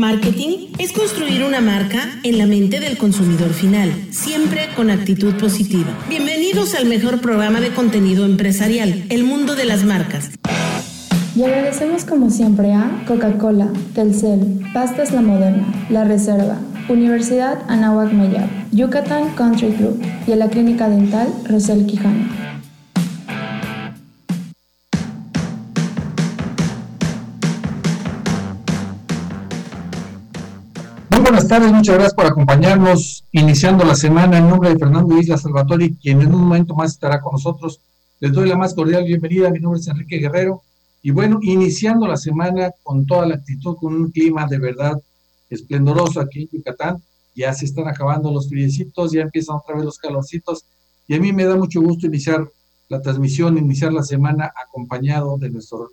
Marketing es construir una marca en la mente del consumidor final, siempre con actitud positiva. Bienvenidos al mejor programa de contenido empresarial, El Mundo de las Marcas. Y agradecemos como siempre a Coca-Cola, Telcel, Pastas La Moderna, La Reserva, Universidad Anáhuac Mayab, Yucatán Country Club y a la Clínica Dental Rosel Quijano. Tardes, muchas gracias por acompañarnos, iniciando la semana en nombre de Fernando Isla Salvatori, quien en un momento más estará con nosotros. Les doy la más cordial bienvenida, mi nombre es Enrique Guerrero, y bueno, iniciando la semana con toda la actitud, con un clima de verdad esplendoroso aquí en Yucatán, ya se están acabando los friecitos, ya empiezan otra vez los calorcitos, y a mí me da mucho gusto iniciar la transmisión, iniciar la semana acompañado de nuestro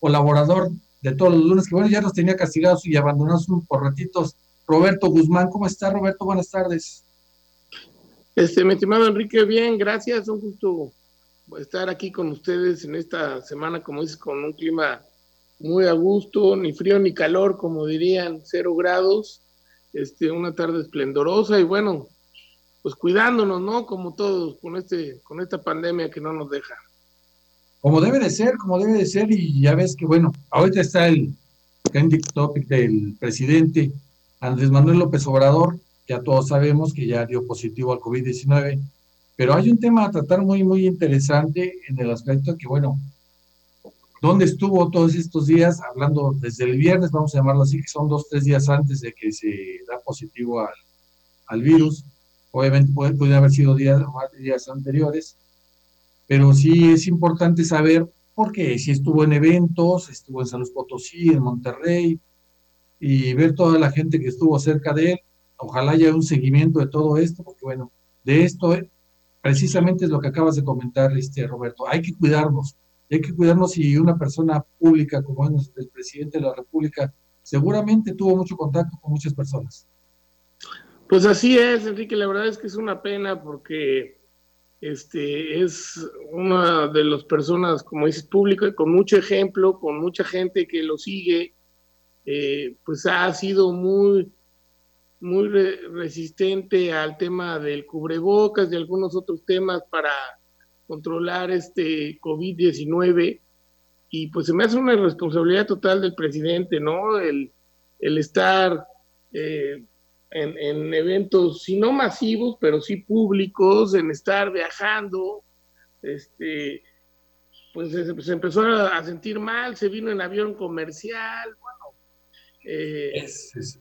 colaborador de todos los lunes, que bueno, ya nos tenía castigados y abandonados por ratitos, Roberto Guzmán. ¿Cómo está, Roberto? Buenas tardes. Este, mi estimado Enrique, bien, gracias. Un gusto estar aquí con ustedes en esta semana, como dices, con un clima muy a gusto, ni frío ni calor, como dirían, cero grados. Este, una tarde esplendorosa y bueno, pues cuidándonos, ¿no? Como todos, con este, con esta pandemia que no nos deja. Como debe de ser, como debe de ser, y ya ves que bueno, ahorita está el trending topic del presidente Andrés Manuel López Obrador, ya todos sabemos que ya dio positivo al COVID-19, pero hay un tema a tratar muy, muy interesante en el aspecto de que, bueno, ¿dónde estuvo todos estos días? Hablando desde el viernes, vamos a llamarlo así, que son dos, tres días antes de que se da positivo al, al virus. Obviamente puede, haber sido días, días anteriores, pero sí es importante saber por qué, si estuvo en eventos, estuvo en San Luis Potosí, en Monterrey, y ver toda la gente que estuvo cerca de él. Ojalá haya un seguimiento de todo esto, porque bueno, de esto eh, precisamente es lo que acabas de comentar, este, Roberto. Hay que cuidarnos, hay que cuidarnos y una persona pública como es el presidente de la República seguramente tuvo mucho contacto con muchas personas. Pues así es, Enrique, la verdad es que es una pena porque este es una de las personas, como dices, público, con mucho ejemplo, con mucha gente que lo sigue, eh, pues ha sido muy, muy resistente al tema del cubrebocas y algunos otros temas para controlar este COVID-19 y pues se me hace una responsabilidad total del presidente, ¿no? El, el estar eh, en, en, eventos, si no masivos, pero sí públicos, en estar viajando, este, pues se, empezó a, sentir mal, se vino en avión comercial, eh, ese, es,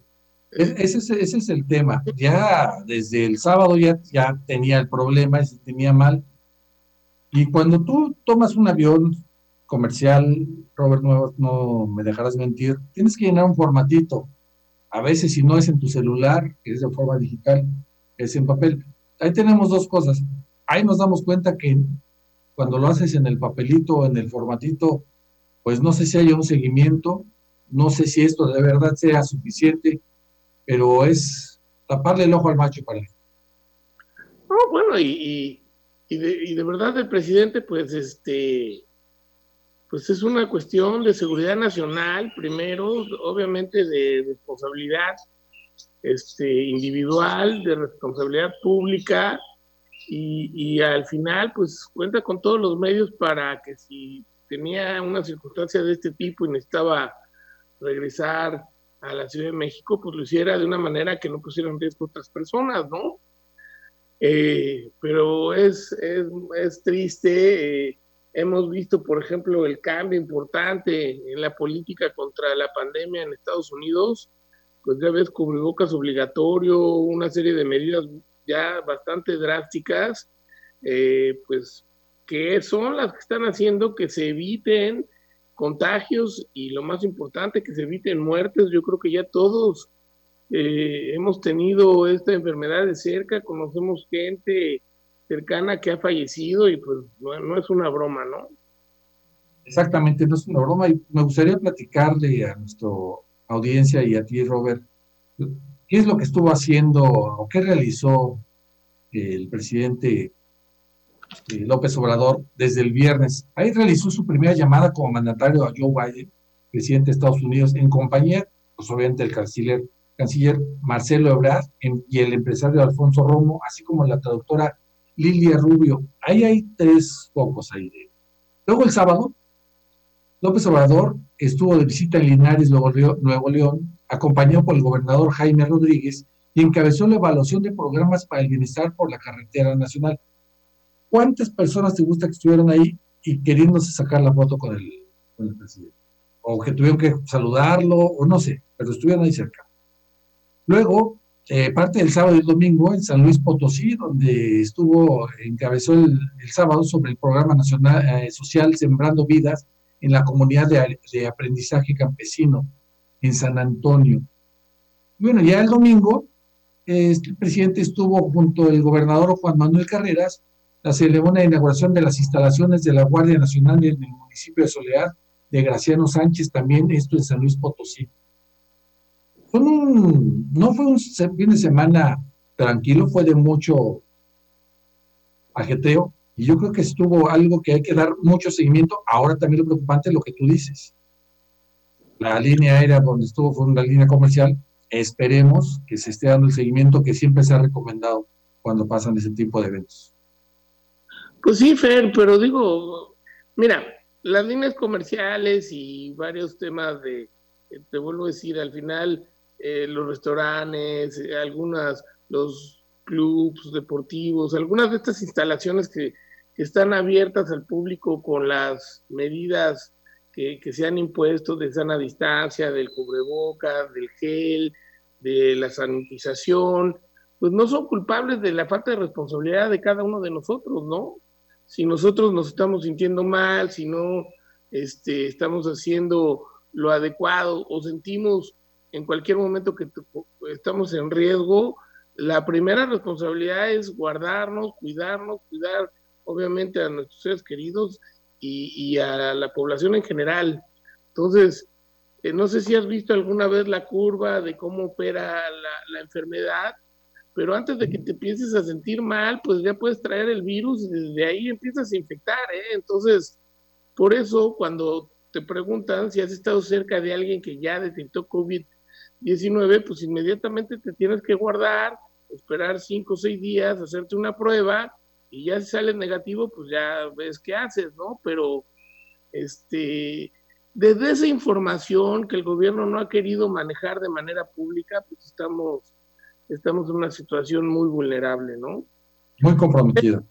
ese, es, el tema. Ya desde el sábado ya, ya tenía el problema, se tenía mal. Y cuando tú tomas un avión comercial, Robert, no, no me dejarás mentir, tienes que llenar un formatito. A veces si no es en tu celular, es de forma digital, es en papel. Ahí tenemos dos cosas. Ahí nos damos cuenta que cuando lo haces en el papelito o en el formatito, pues no sé si hay un seguimiento, no sé si esto de verdad sea suficiente, pero es taparle el ojo al macho para No, bueno, y, y, de, y, de, verdad el presidente, pues, este, pues es una cuestión de seguridad nacional, primero, obviamente de responsabilidad este, individual, de responsabilidad pública, y, y al final, pues, cuenta con todos los medios para que si tenía una circunstancia de este tipo y necesitaba regresar a la Ciudad de México, pues lo hiciera de una manera que no pusiera en riesgo a otras personas, ¿no? Eh, pero es, es, es triste. Eh, hemos visto, por ejemplo, el cambio importante en la política contra la pandemia en Estados Unidos, pues ya ves cubrebocas obligatorio, una serie de medidas ya bastante drásticas, eh, pues que son las que están haciendo que se eviten contagios y lo más importante, que se eviten muertes. Yo creo que ya todos eh, hemos tenido esta enfermedad de cerca, conocemos gente cercana que ha fallecido y pues no, es una broma, ¿no? Exactamente, no es una broma y me gustaría platicarle a nuestra audiencia y a ti, Robert, qué es lo que estuvo haciendo o qué realizó el presidente López Obrador desde el viernes. Ahí realizó su primera llamada como mandatario a Joe Biden, presidente de Estados Unidos, en compañía pues obviamente el canciller, canciller Marcelo Ebrard y el empresario Alfonso Romo, así como la traductora Lilia Rubio. Ahí hay tres focos ahí. Luego el sábado, López Obrador estuvo de visita en Linares, Nuevo León, acompañado por el gobernador Jaime Rodríguez y encabezó la evaluación de programas para el bienestar por la carretera nacional. ¿Cuántas personas te gusta que estuvieran ahí y queriéndose sacar la foto con el, con el presidente? O que tuvieron que saludarlo, o no sé, pero estuvieron ahí cerca. Luego, eh, parte del sábado y el domingo en San Luis Potosí, donde estuvo, encabezó el, sábado sobre el programa nacional eh, social Sembrando Vidas en la comunidad de, aprendizaje campesino en San Antonio. Bueno, ya el domingo, este, el presidente estuvo junto al gobernador Juan Manuel Carreras, la ceremonia de inauguración de las instalaciones de la Guardia Nacional en el municipio de Soledad de Graciano Sánchez, también esto en San Luis Potosí. no fue un fin de semana tranquilo, fue de mucho ajeteo, y yo creo que estuvo algo que hay que dar mucho seguimiento. Ahora también lo preocupante es lo que tú dices. La línea aérea donde estuvo fue una línea comercial. Esperemos que se esté dando el seguimiento que siempre se ha recomendado cuando pasan ese tipo de eventos. Pues sí, Fer, pero digo, mira, las líneas comerciales y varios temas de, te vuelvo a decir, al final eh, los restaurantes, eh, algunas, los clubs deportivos, algunas de estas instalaciones que, están abiertas al público con las medidas que, se han impuesto de sana distancia, del cubrebocas, del gel, de la sanitización, pues no son culpables de la falta de responsabilidad de cada uno de nosotros, ¿no? Si nosotros nos estamos sintiendo mal, si no este, estamos haciendo lo adecuado o sentimos en cualquier momento que estamos en riesgo, la primera responsabilidad es guardarnos, cuidarnos, cuidar obviamente a nuestros seres queridos y, a la población en general. Entonces, eh, no sé si has visto alguna vez la curva de cómo opera la, enfermedad, pero antes de que te empieces a sentir mal, pues ya puedes traer el virus y desde ahí empiezas a infectar. ¿eh? Entonces, por eso cuando te preguntan si has estado cerca de alguien que ya detectó COVID, 19, pues inmediatamente te tienes que guardar, esperar 5 o 6 días, hacerte una prueba y ya si sale negativo, pues ya ves qué haces, ¿no? Pero este, desde esa información que el gobierno no ha querido manejar de manera pública, pues estamos, estamos en una situación muy vulnerable, ¿no? Muy comprometida.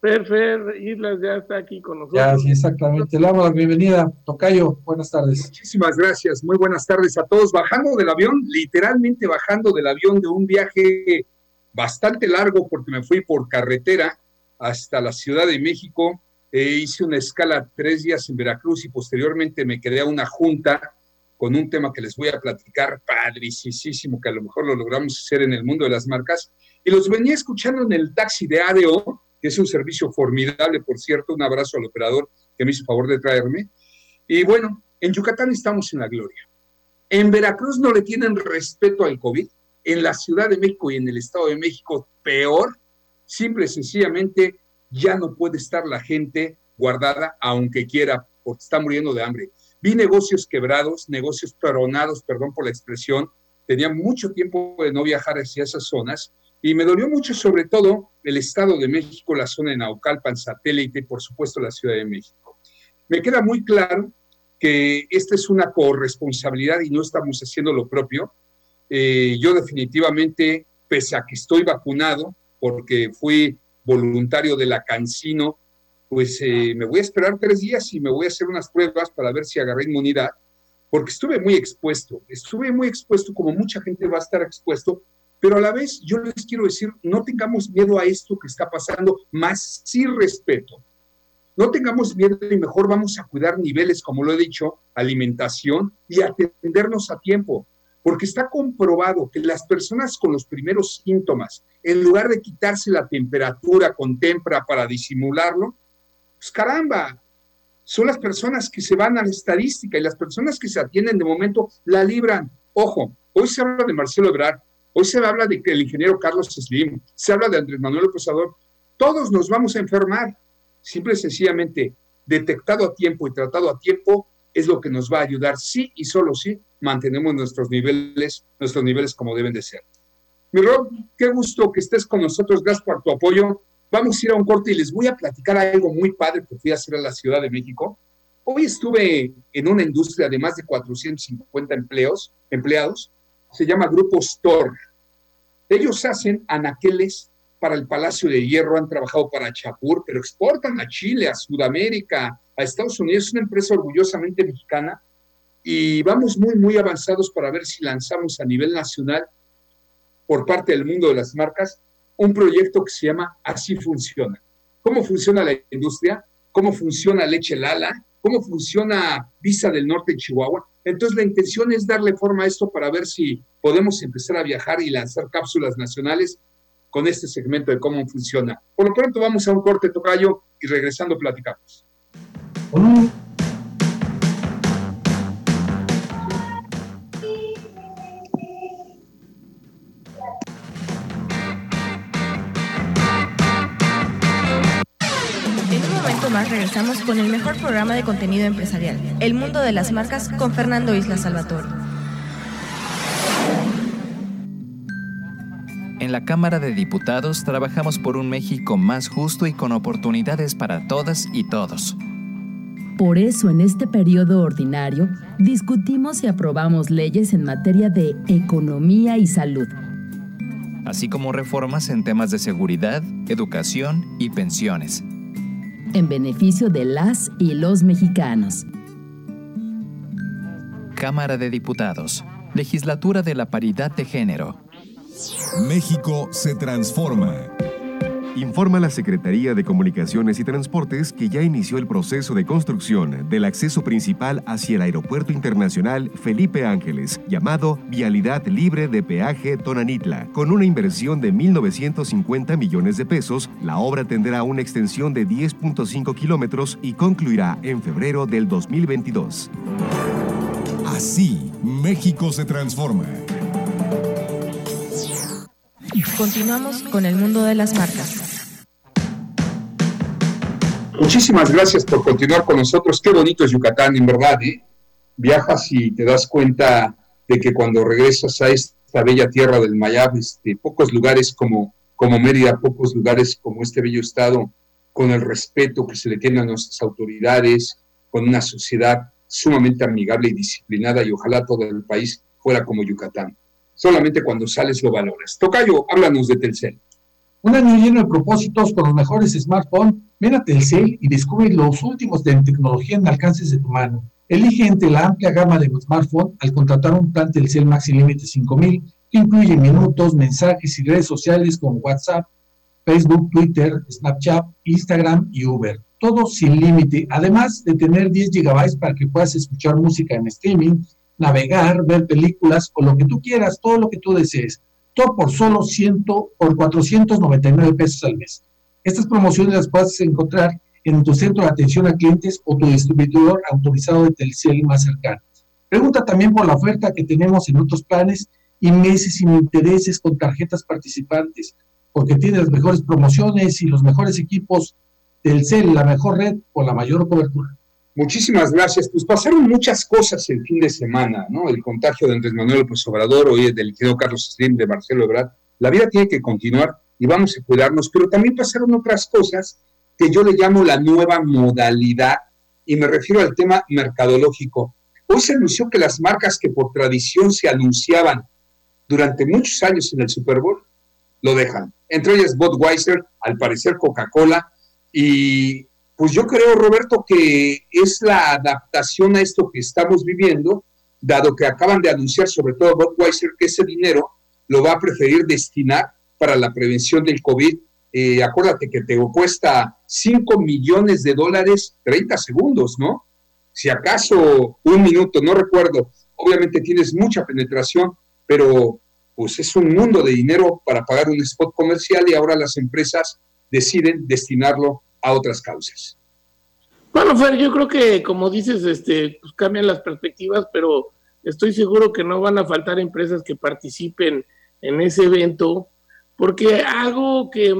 Fer, Fer, Islas ya está aquí con nosotros. Ya, sí, exactamente. Le damos la bienvenida. Tocayo, buenas tardes. Muchísimas gracias. Muy buenas tardes a todos. Bajando del avión, literalmente bajando del avión de un viaje bastante largo porque me fui por carretera hasta la Ciudad de México. Eh, hice una escala tres días en Veracruz y posteriormente me quedé a una junta con un tema que les voy a platicar, padricísimo, que a lo mejor lo logramos hacer en el mundo de las marcas. Y los venía escuchando en el taxi de ADO que es un servicio formidable, por cierto. Un abrazo al operador que me hizo favor de traerme. Y bueno, en Yucatán estamos en la gloria. En Veracruz no le tienen respeto al COVID. En la Ciudad de México y en el Estado de México, peor. Simple y sencillamente, ya no puede estar la gente guardada, aunque quiera, porque está muriendo de hambre. Vi negocios quebrados, negocios peronados, perdón por la expresión. Tenía mucho tiempo de no viajar hacia esas zonas y me dolió mucho, sobre todo, el Estado de México, la zona de Naucalpan, satélite y, por supuesto, la Ciudad de México. Me queda muy claro que esta es una corresponsabilidad y no estamos haciendo lo propio. Eh, yo definitivamente, pese a que estoy vacunado, porque fui voluntario de la Cancino, pues eh, me voy a esperar tres días y me voy a hacer unas pruebas para ver si agarré inmunidad, porque estuve muy expuesto, estuve muy expuesto como mucha gente va a estar expuesto pero a la vez yo les quiero decir, no tengamos miedo a esto que está pasando, más sí respeto. No tengamos miedo y mejor vamos a cuidar niveles, como lo he dicho, alimentación y atendernos a tiempo, porque está comprobado que las personas con los primeros síntomas, en lugar de quitarse la temperatura con tempra para disimularlo, pues caramba, son las personas que se van a la estadística y las personas que se atienden de momento la libran. Ojo, hoy se habla de Marcelo Ebrard, Hoy se habla de que el ingeniero Carlos Slim, se habla de Andrés Manuel López Todos nos vamos a enfermar. Simple y sencillamente, detectado a tiempo y tratado a tiempo es lo que nos va a ayudar, sí y solo sí, mantenemos nuestros niveles, nuestros niveles como deben de ser. Mi Rob, qué gusto que estés con nosotros, gracias por tu apoyo. Vamos a ir a un corte y les voy a platicar algo muy padre que fui a hacer a la Ciudad de México. Hoy estuve en una industria de más de 450 empleos, empleados, se llama Grupo Store. Ellos hacen anaqueles para el Palacio de Hierro, han trabajado para Chapur, pero exportan a Chile, a Sudamérica, a Estados Unidos. Es una empresa orgullosamente mexicana y vamos muy, muy avanzados para ver si lanzamos a nivel nacional por parte del mundo de las marcas un proyecto que se llama Así Funciona. ¿Cómo funciona la industria? ¿Cómo funciona Leche Lala? ¿Cómo funciona Visa del Norte en Chihuahua? Entonces la intención es darle forma a esto para ver si podemos empezar a viajar y lanzar cápsulas nacionales con este segmento de cómo funciona. Por lo pronto vamos a un corte tocayo y regresando platicamos. Regresamos con el mejor programa de contenido empresarial, El Mundo de las Marcas, con Fernando Isla Salvatore. En la Cámara de Diputados trabajamos por un México más justo y con oportunidades para todas y todos. Por eso en este periodo ordinario discutimos y aprobamos leyes en materia de economía y salud, así como reformas en temas de seguridad, educación y pensiones. En beneficio de las y los mexicanos. Cámara de Diputados, Legislatura de la Paridad de Género. México se transforma. Informa la Secretaría de Comunicaciones y Transportes que ya inició el proceso de construcción del acceso principal hacia el Aeropuerto Internacional Felipe Ángeles, llamado Vialidad Libre de Peaje Tonanitla. Con una inversión de 1.950 millones de pesos, la obra tendrá una extensión de 10.5 kilómetros y concluirá en febrero del 2022. Así, México se transforma. Continuamos con el mundo de las marcas. Muchísimas gracias por continuar con nosotros. Qué bonito es Yucatán, en verdad. ¿eh? Viajas y te das cuenta de que cuando regresas a esta bella tierra del Mayab, este, pocos lugares como, como Mérida, pocos lugares como este bello estado, con el respeto que se le tiene a nuestras autoridades, con una sociedad sumamente amigable y disciplinada, y ojalá todo el país fuera como Yucatán. Solamente cuando sales lo valoras. Tocayo, háblanos de Telcel. Un año lleno de propósitos con los mejores smartphones. Ven a Telcel y descubre los últimos de tecnología en alcances de tu mano. Elige entre la amplia gama de smartphones al contratar un plan Telcel Maxi Límite 5000 que incluye minutos, mensajes y redes sociales como WhatsApp, Facebook, Twitter, Snapchat, Instagram y Uber. Todo sin límite, además de tener 10 gigabytes para que puedas escuchar música en streaming, navegar, ver películas o lo que tú quieras, todo lo que tú desees. Todo por solo 100, por 499 pesos al mes. Estas promociones las puedes encontrar en tu centro de atención a clientes o tu distribuidor autorizado de Telcel más cercano. Pregunta también por la oferta que tenemos en otros planes y meses sin intereses con tarjetas participantes, porque tiene las mejores promociones y los mejores equipos Telcel, la mejor red con la mayor cobertura. Muchísimas gracias. Pues pasaron muchas cosas el fin de semana, ¿no? El contagio de Andrés Manuel López Obrador, hoy del ingeniero Carlos Slim, de Marcelo Ebrard. La vida tiene que continuar y vamos a cuidarnos, pero también pasaron otras cosas que yo le llamo la nueva modalidad y me refiero al tema mercadológico. Hoy se anunció que las marcas que por tradición se anunciaban durante muchos años en el Super Bowl lo dejan. Entre ellas Budweiser, al parecer Coca-Cola y pues yo creo, Roberto, que es la adaptación a esto que estamos viviendo, dado que acaban de anunciar, sobre todo Budweiser, que ese dinero lo va a preferir destinar para la prevención del COVID. Eh, acuérdate que te cuesta 5 millones de dólares 30 segundos, ¿no? Si acaso un minuto, no recuerdo. Obviamente tienes mucha penetración, pero pues es un mundo de dinero para pagar un spot comercial y ahora las empresas deciden destinarlo a otras causas. Bueno, Fer, yo creo que como dices, este, pues cambian las perspectivas, pero estoy seguro que no van a faltar empresas que participen en ese evento, porque algo que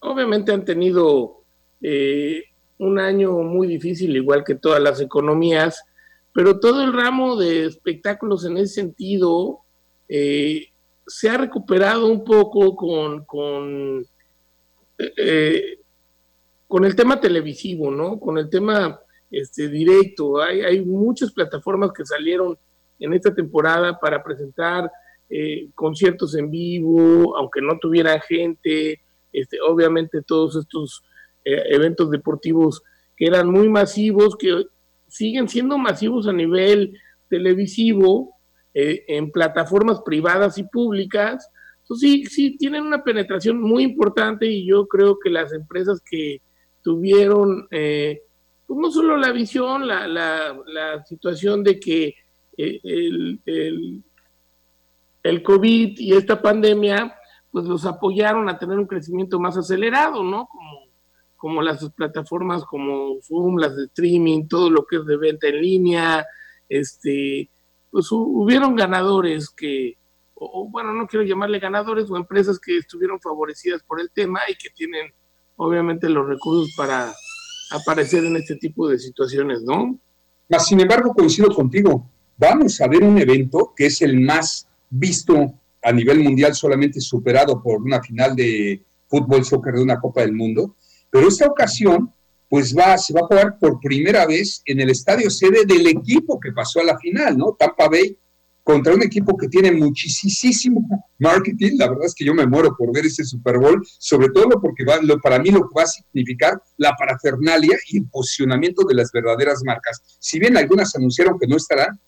obviamente han tenido eh, un año muy difícil, igual que todas las economías, pero todo el ramo de espectáculos en ese sentido eh, se ha recuperado un poco con, con, eh, con el tema televisivo, ¿no? Con el tema este, directo. Hay, hay muchas plataformas que salieron en esta temporada para presentar eh, conciertos en vivo, aunque no tuviera gente, este, obviamente todos estos eh, eventos deportivos que eran muy masivos, que siguen siendo masivos a nivel televisivo, eh, en plataformas privadas y públicas. Entonces sí, sí, tienen una penetración muy importante y yo creo que las empresas que tuvieron, pues no solo la visión, la, la, situación de que el, el COVID y esta pandemia, pues los apoyaron a tener un crecimiento más acelerado, ¿no? Como, las plataformas como Zoom, las de streaming, todo lo que es de venta en línea, este, pues hubieron ganadores que, o, bueno, no quiero llamarle ganadores, o empresas que estuvieron favorecidas por el tema y que tienen obviamente los recursos para aparecer en este tipo de situaciones, ¿no? Sin embargo, coincido contigo. Vamos a ver un evento que es el más visto a nivel mundial solamente superado por una final de fútbol, soccer de una Copa del Mundo, pero esta ocasión pues va, se va a jugar por primera vez en el estadio sede del equipo que pasó a la final, ¿no? Tampa Bay contra un equipo que tiene muchísimo marketing. La verdad es que yo me muero por ver ese Super Bowl, sobre todo porque va, lo, para mí lo que va a significar la parafernalia y el posicionamiento de las verdaderas marcas. Si bien algunas anunciaron que no estarán,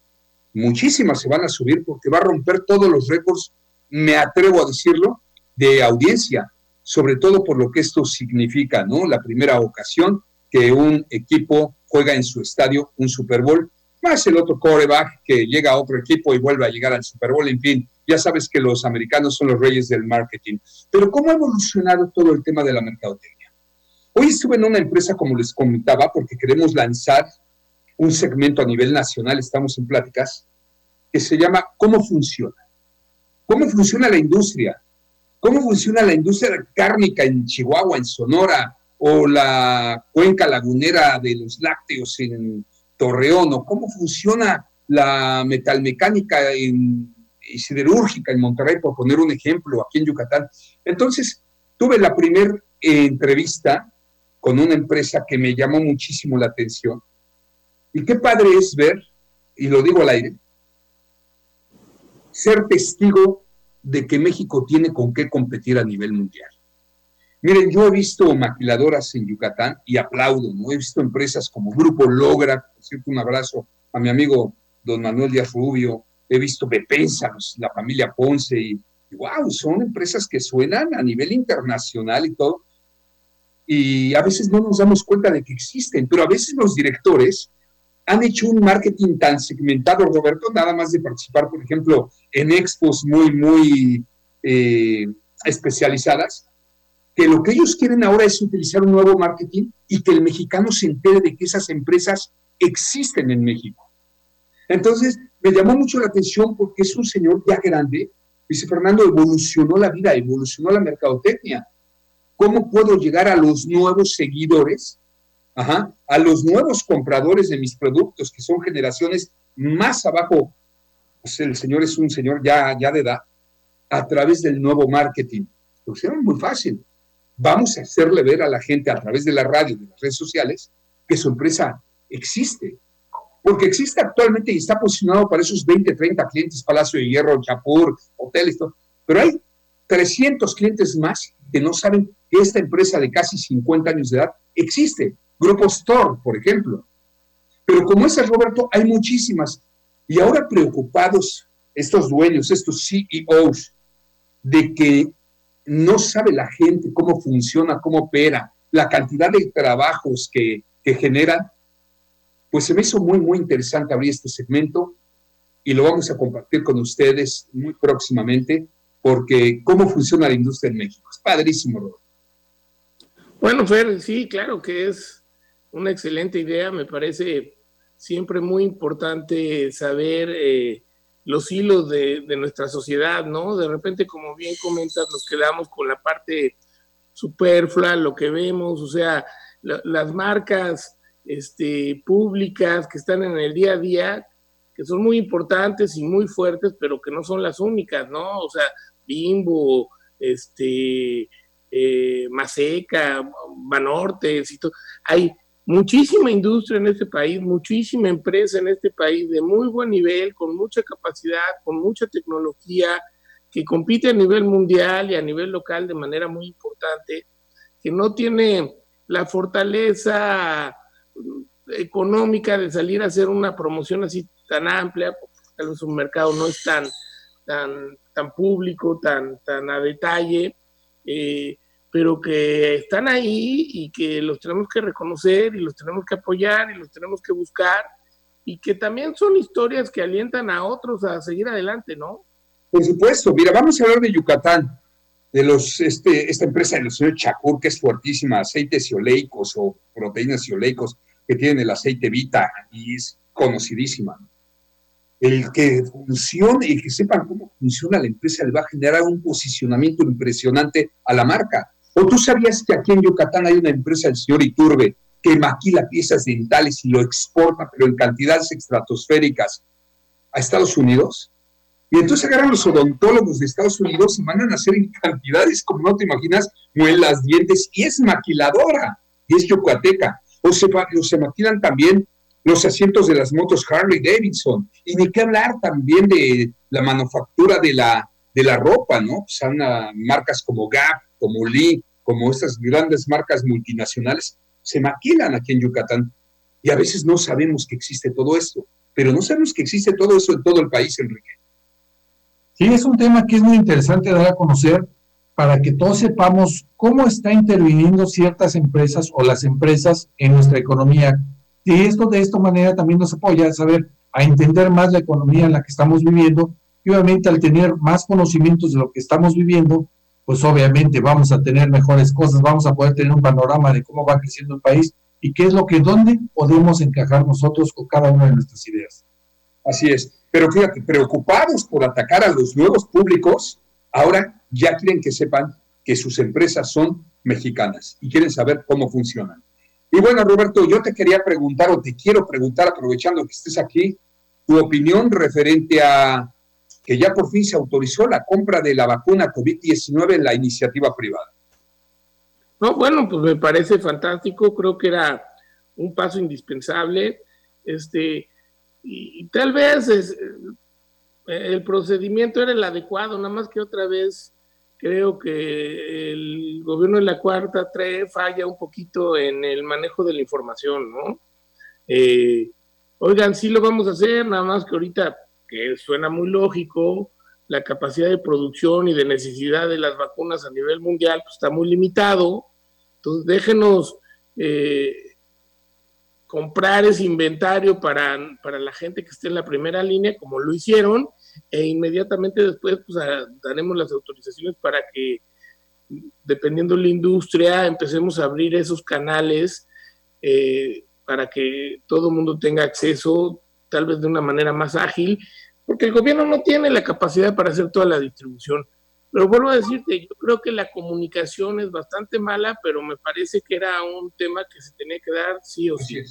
muchísimas se van a subir porque va a romper todos los récords, me atrevo a decirlo, de audiencia, sobre todo por lo que esto significa, ¿no? La primera ocasión que un equipo juega en su estadio un Super Bowl, más el otro coreback que llega a otro equipo y vuelve a llegar al Super Bowl, en fin, ya sabes que los americanos son los reyes del marketing. Pero ¿cómo ha evolucionado todo el tema de la mercadotecnia? Hoy estuve en una empresa, como les comentaba, porque queremos lanzar un segmento a nivel nacional, estamos en pláticas, que se llama ¿Cómo funciona? ¿Cómo funciona la industria? ¿Cómo funciona la industria cárnica en Chihuahua, en Sonora, o la cuenca lagunera de los lácteos en Torreón, o cómo funciona la metalmecánica y siderúrgica en Monterrey, por poner un ejemplo, aquí en Yucatán? Entonces, tuve la primera entrevista con una empresa que me llamó muchísimo la atención, y qué padre es ver, y lo digo al aire, ser testigo de que México tiene con qué competir a nivel mundial. Miren, yo he visto maquiladoras en Yucatán y aplaudo, ¿no? He visto empresas como Grupo Logra, por un abrazo a mi amigo don Manuel Díaz Rubio, he visto Bepensa, la familia Ponce, y wow, son empresas que suenan a nivel internacional y todo, y a veces no nos damos cuenta de que existen, pero a veces los directores han hecho un marketing tan segmentado, Roberto, nada más de participar, por ejemplo, en expos muy, muy eh, especializadas, que lo que ellos quieren ahora es utilizar un nuevo marketing y que el mexicano se entere de que esas empresas existen en México. Entonces, me llamó mucho la atención porque es un señor ya grande. Dice Fernando, evolucionó la vida, evolucionó la mercadotecnia. ¿Cómo puedo llegar a los nuevos seguidores a los nuevos compradores de mis productos, que son generaciones más abajo, pues el señor es un señor ya, ya de edad, a través del nuevo marketing. Lo hicieron muy fácil. Vamos a hacerle ver a la gente a través de la radio, de las redes sociales, que su empresa existe. Porque existe actualmente y está posicionado para esos 20, 30 clientes, Palacio de Hierro, Chapur, hoteles, pero hay 300 clientes más que no saben que esta empresa de casi 50 años de edad existe. Grupo Store, por ejemplo. Pero como ese Roberto, hay muchísimas. Y ahora preocupados estos dueños, estos CEOs, de que no sabe la gente cómo funciona, cómo opera, la cantidad de trabajos que, que generan, pues se me hizo muy, muy interesante abrir este segmento y lo vamos a compartir con ustedes muy próximamente, porque cómo funciona la industria en México. Es padrísimo, Roberto. Bueno, Fer, sí, claro que es una excelente idea, me parece siempre muy importante saber eh, los hilos de, nuestra sociedad, ¿no? De repente, como bien comentas, nos quedamos con la parte superflua, lo que vemos, o sea, las marcas este, públicas que están en el día a día, que son muy importantes y muy fuertes, pero que no son las únicas, ¿no? O sea, Bimbo, este, eh, Maseca, Banorte, hay muchísima industria en este país, muchísima empresa en este país de muy buen nivel, con mucha capacidad, con mucha tecnología, que compite a nivel mundial y a nivel local de manera muy importante, que no tiene la fortaleza económica de salir a hacer una promoción así tan amplia, tal vez un mercado no es tan, tan, tan público, tan, tan a detalle, eh, pero que están ahí y que los tenemos que reconocer y los tenemos que apoyar y los tenemos que buscar y que también son historias que alientan a otros a seguir adelante, ¿no? Por supuesto, mira, vamos a hablar de Yucatán, de los, este, esta empresa de los señor Chacur, que es fuertísima, aceites oleicos o proteínas oleicos que tienen el aceite Vita y es conocidísima. El que funcione, el que sepan cómo funciona la empresa le va a generar un posicionamiento impresionante a la marca. ¿O tú sabías que aquí en Yucatán hay una empresa, el señor Iturbe, que maquila piezas dentales y lo exporta, pero en cantidades estratosféricas a Estados Unidos? Y entonces agarran los odontólogos de Estados Unidos y mandan a hacer en cantidades, como no te imaginas, muelas, dientes, y es maquiladora, y es yucateca o se, maquilan también los asientos de las motos Harley Davidson. Y ni qué hablar también de la manufactura de la, de la ropa, ¿no? Son marcas como Gap, como Lee, como estas grandes marcas multinacionales, se maquilan aquí en Yucatán. Y a veces no sabemos que existe todo esto, pero no sabemos que existe todo eso en todo el país, Enrique. Sí, es un tema que es muy interesante dar a conocer para que todos sepamos cómo está interviniendo ciertas empresas o las empresas en nuestra economía. Y esto de esta manera también nos apoya a saber, a entender más la economía en la que estamos viviendo y obviamente al tener más conocimientos de lo que estamos viviendo, pues obviamente vamos a tener mejores cosas, vamos a poder tener un panorama de cómo va creciendo el país y qué es lo que, dónde podemos encajar nosotros con cada una de nuestras ideas. Así es, pero fíjate, preocupados por atacar a los nuevos públicos, ahora ya quieren que sepan que sus empresas son mexicanas y quieren saber cómo funcionan. Y bueno, Roberto, yo te quería preguntar o te quiero preguntar, aprovechando que estés aquí, tu opinión referente a que ya por fin se autorizó la compra de la vacuna COVID-19 en la iniciativa privada. No, bueno, pues me parece fantástico, creo que era un paso indispensable, este, y, tal vez es, el procedimiento era el adecuado, nada más que otra vez creo que el gobierno de la cuarta trae falla un poquito en el manejo de la información, ¿no? Eh, oigan, sí lo vamos a hacer, nada más que ahorita, que suena muy lógico, la capacidad de producción y de necesidad de las vacunas a nivel mundial pues, está muy limitado, entonces déjenos eh, comprar ese inventario para, para la gente que esté en la primera línea, como lo hicieron, e inmediatamente después pues, daremos las autorizaciones para que, dependiendo de la industria, empecemos a abrir esos canales eh, para que todo el mundo tenga acceso, tal vez de una manera más ágil, porque el gobierno no tiene la capacidad para hacer toda la distribución. Pero vuelvo a decirte, yo creo que la comunicación es bastante mala, pero me parece que era un tema que se tenía que dar sí o sí.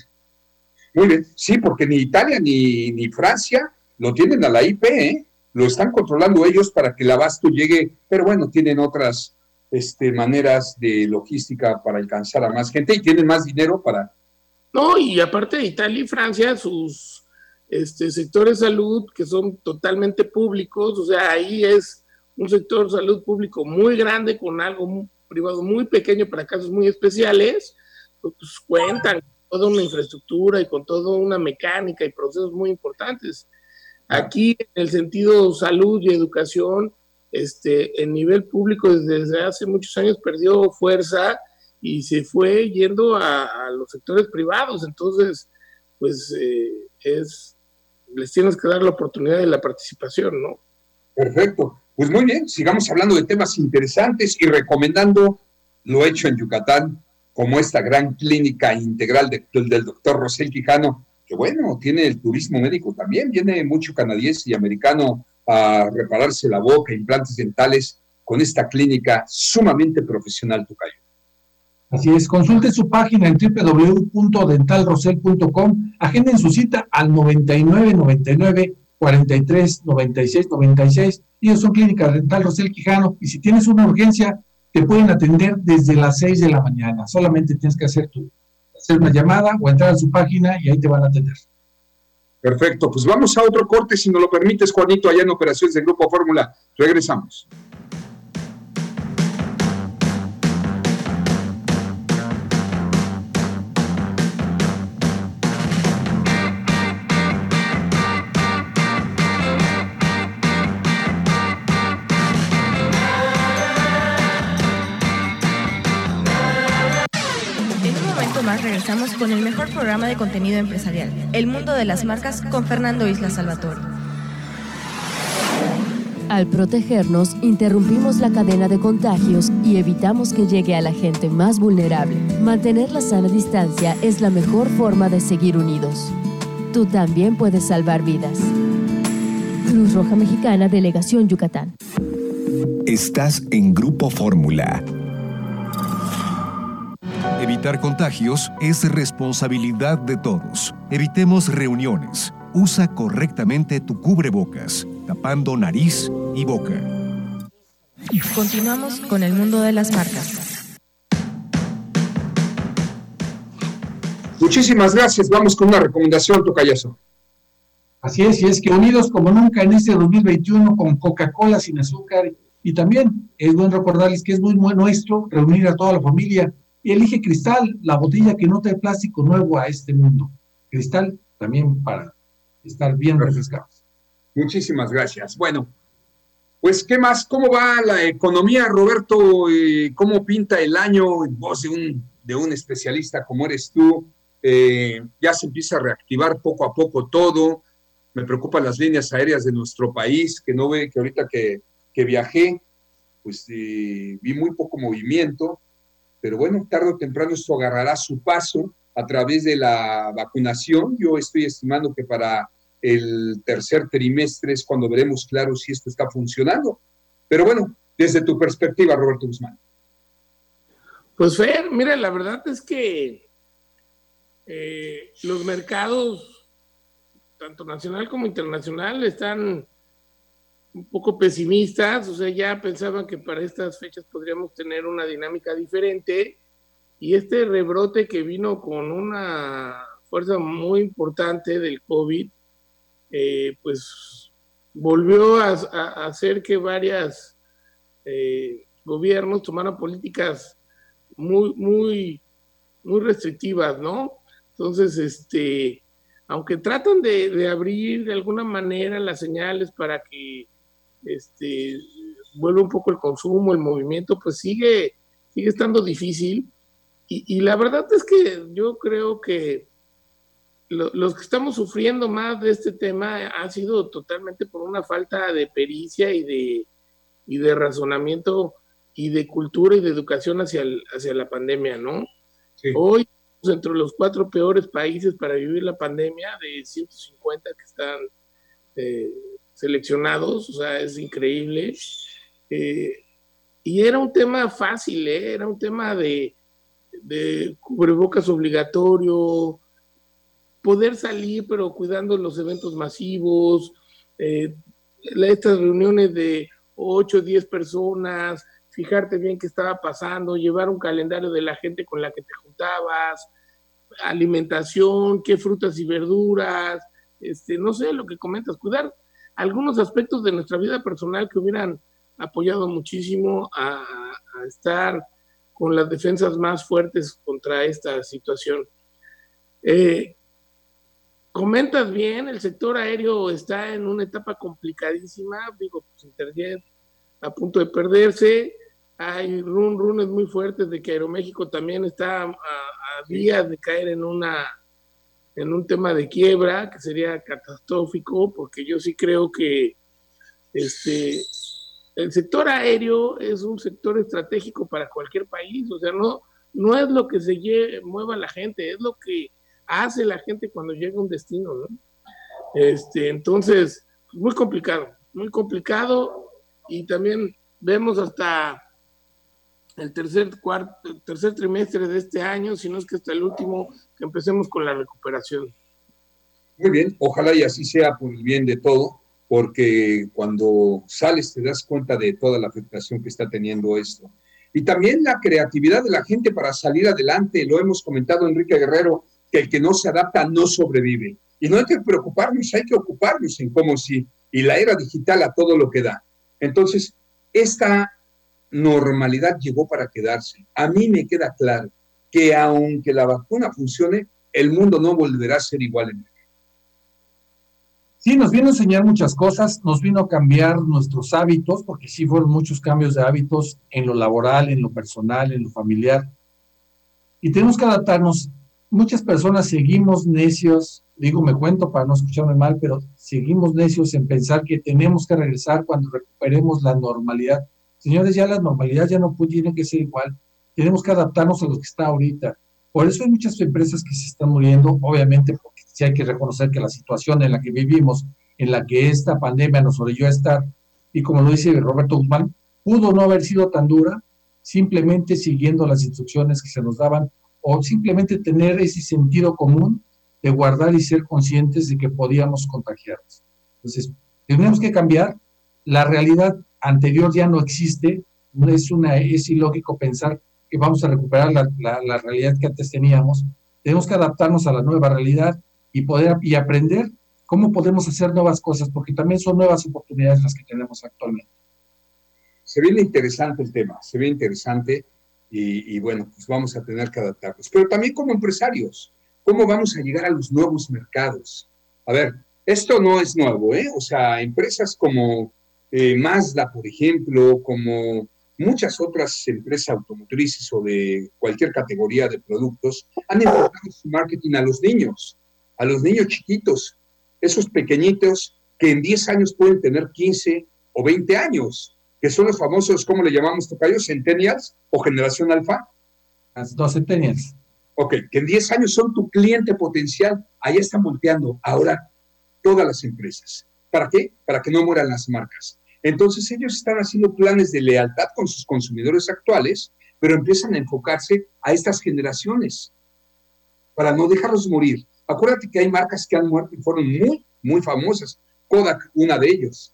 Muy bien, sí, porque ni Italia ni, ni Francia lo tienen a la IP, ¿eh? lo están controlando ellos para que el abasto llegue, pero bueno, tienen otras este, maneras de logística para alcanzar a más gente y tienen más dinero para... No, y aparte de Italia y Francia, sus este, sectores de salud que son totalmente públicos, o sea, ahí es un sector de salud público muy grande con algo privado muy pequeño para casos muy especiales, pues cuentan con toda una infraestructura y con toda una mecánica y procesos muy importantes. Aquí, en el sentido salud y educación, este, el nivel público desde hace muchos años perdió fuerza y se fue yendo a, los sectores privados. Entonces, pues eh, es, les tienes que dar la oportunidad de la participación, ¿no? Perfecto. Pues muy bien, sigamos hablando de temas interesantes y recomendando lo hecho en Yucatán, como esta gran clínica integral del doctor Rosel Quijano, que bueno, tiene el turismo médico también, viene mucho canadiense y americano a repararse la boca, implantes dentales, con esta clínica sumamente profesional, Tucayo. Así es, consulte su página en www.dentalrosel.com, agenden su cita al 9999 43 96 96. Ellos son Clínica Dental Rosel Quijano y si tienes una urgencia, te pueden atender desde las 6 de la mañana. Solamente tienes que hacer, tu, hacer una llamada o entrar a su página y ahí te van a atender. Perfecto, pues vamos a otro corte, si nos lo permites, Juanito, allá en Operaciones del Grupo Fórmula. Regresamos. Regresamos con el mejor programa de contenido empresarial, El Mundo de las Marcas, con Fernando Isla Salvatore. Al protegernos, interrumpimos la cadena de contagios y evitamos que llegue a la gente más vulnerable. Mantener la sana distancia es la mejor forma de seguir unidos. Tú también puedes salvar vidas. Cruz Roja Mexicana, Delegación Yucatán. Estás en Grupo Fórmula Evitar contagios es responsabilidad de todos. Evitemos reuniones. Usa correctamente tu cubrebocas, tapando nariz y boca. Continuamos con el mundo de las marcas. Muchísimas gracias. Vamos con una recomendación, Tocayazo. Así es, y es que unidos como nunca en este 2021 con Coca-Cola sin azúcar y también es bueno recordarles que es muy, muy nuestro reunir a toda la familia y elige cristal, la botella que no trae plástico nuevo a este mundo. Cristal también para estar bien refrescados. Muchísimas gracias. Bueno, pues, ¿qué más? ¿Cómo va la economía, Roberto? ¿Cómo pinta el año? Vos de un, de un especialista como eres tú, eh, ya se empieza a reactivar poco a poco todo. Me preocupan las líneas aéreas de nuestro país, que no ve que ahorita que, que viajé, pues eh, vi muy poco movimiento pero bueno, tarde o temprano esto agarrará su paso a través de la vacunación. Yo estoy estimando que para el tercer trimestre es cuando veremos claro si esto está funcionando. Pero bueno, desde tu perspectiva, Roberto Guzmán. Pues Fer, mira, la verdad es que eh, los mercados, tanto nacional como internacional, están un poco pesimistas, o sea, ya pensaban que para estas fechas podríamos tener una dinámica diferente y este rebrote que vino con una fuerza muy importante del COVID, eh, pues volvió a, hacer que varias eh, gobiernos tomaran políticas muy, muy, muy restrictivas, ¿no? Entonces, este, aunque tratan de abrir de alguna manera las señales para que este, vuelve un poco el consumo, el movimiento, pues sigue, sigue estando difícil. Y, la verdad es que yo creo que los que estamos sufriendo más de este tema ha sido totalmente por una falta de pericia y de, y de razonamiento y de cultura y de educación hacia, hacia la pandemia, ¿no? Hoy, entre los cuatro peores países para vivir la pandemia, de 150 que están eh, seleccionados, o sea, es increíble. Eh, y era un tema fácil, ¿eh? era un tema de, cubrebocas obligatorio, poder salir pero cuidando los eventos masivos, eh, estas reuniones de 8 o 10 personas, fijarte bien qué estaba pasando, llevar un calendario de la gente con la que te juntabas, alimentación, qué frutas y verduras, este, no sé, lo que comentas, cuidar algunos aspectos de nuestra vida personal que hubieran apoyado muchísimo a, estar con las defensas más fuertes contra esta situación. Eh, comentas bien, el sector aéreo está en una etapa complicadísima, digo, pues Interjet a punto de perderse, hay run runes muy fuertes de que Aeroméxico también está a, a días de caer en una en un tema de quiebra que sería catastrófico, porque yo sí creo que este, el sector aéreo es un sector estratégico para cualquier país, o sea, no, no es lo que se mueva la gente, es lo que hace la gente cuando llega a un destino, ¿no? Este, entonces, muy complicado, muy complicado, y también vemos hasta el tercer, cuarto, tercer trimestre de este año, sino es que hasta el último, empecemos con la recuperación. Muy bien, ojalá y así sea por el bien de todo, porque cuando sales te das cuenta de toda la afectación que está teniendo esto. Y también la creatividad de la gente para salir adelante, lo hemos comentado Enrique Guerrero, que el que no se adapta no sobrevive. Y no hay que preocuparnos, hay que ocuparnos en cómo si, y la era digital a todo lo que da. Entonces, esta normalidad llegó para quedarse. A mí me queda claro que aunque la vacuna funcione, el mundo no volverá a ser igual en Sí, nos vino a enseñar muchas cosas, nos vino a cambiar nuestros hábitos, porque sí fueron muchos cambios de hábitos en lo laboral, en lo personal, en lo familiar. Y tenemos que adaptarnos. Muchas personas seguimos necios, digo, me cuento para no escucharme mal, pero seguimos necios en pensar que tenemos que regresar cuando recuperemos la normalidad. Señores, ya la normalidad ya no tiene que ser igual. Tenemos que adaptarnos a lo que está ahorita. Por eso hay muchas empresas que se están muriendo, obviamente porque sí hay que reconocer que la situación en la que vivimos, en la que esta pandemia nos orilló a estar, y como lo dice Roberto Guzmán, pudo no haber sido tan dura, simplemente siguiendo las instrucciones que se nos daban, o simplemente tener ese sentido común de guardar y ser conscientes de que podíamos contagiarnos. Entonces, tenemos que cambiar. La realidad anterior ya no existe. Es, una, es ilógico pensar que vamos a recuperar la, la, realidad que antes teníamos. Tenemos que adaptarnos a la nueva realidad y poder y aprender cómo podemos hacer nuevas cosas, porque también son nuevas oportunidades las que tenemos actualmente. Se viene interesante el tema, se ve interesante y, bueno, pues vamos a tener que adaptarnos. Pero también como empresarios, ¿cómo vamos a llegar a los nuevos mercados? A ver, esto no es nuevo, ¿eh? O sea, empresas como eh, Mazda, por ejemplo, como muchas otras empresas automotrices o de cualquier categoría de productos han enfocado su marketing a los niños, a los niños chiquitos, esos pequeñitos que en 10 años pueden tener 15 o 20 años, que son los famosos, ¿cómo le llamamos tocayos? ¿Centennials o generación alfa? Las dos centennials. Ok, que en 10 años son tu cliente potencial. Ahí están volteando ahora todas las empresas. ¿Para qué? Para que no mueran las marcas. Entonces ellos están haciendo planes de lealtad con sus consumidores actuales, pero empiezan a enfocarse a estas generaciones para no dejarlos morir. Acuérdate que hay marcas que han muerto y fueron muy, muy famosas. Kodak, una de ellos.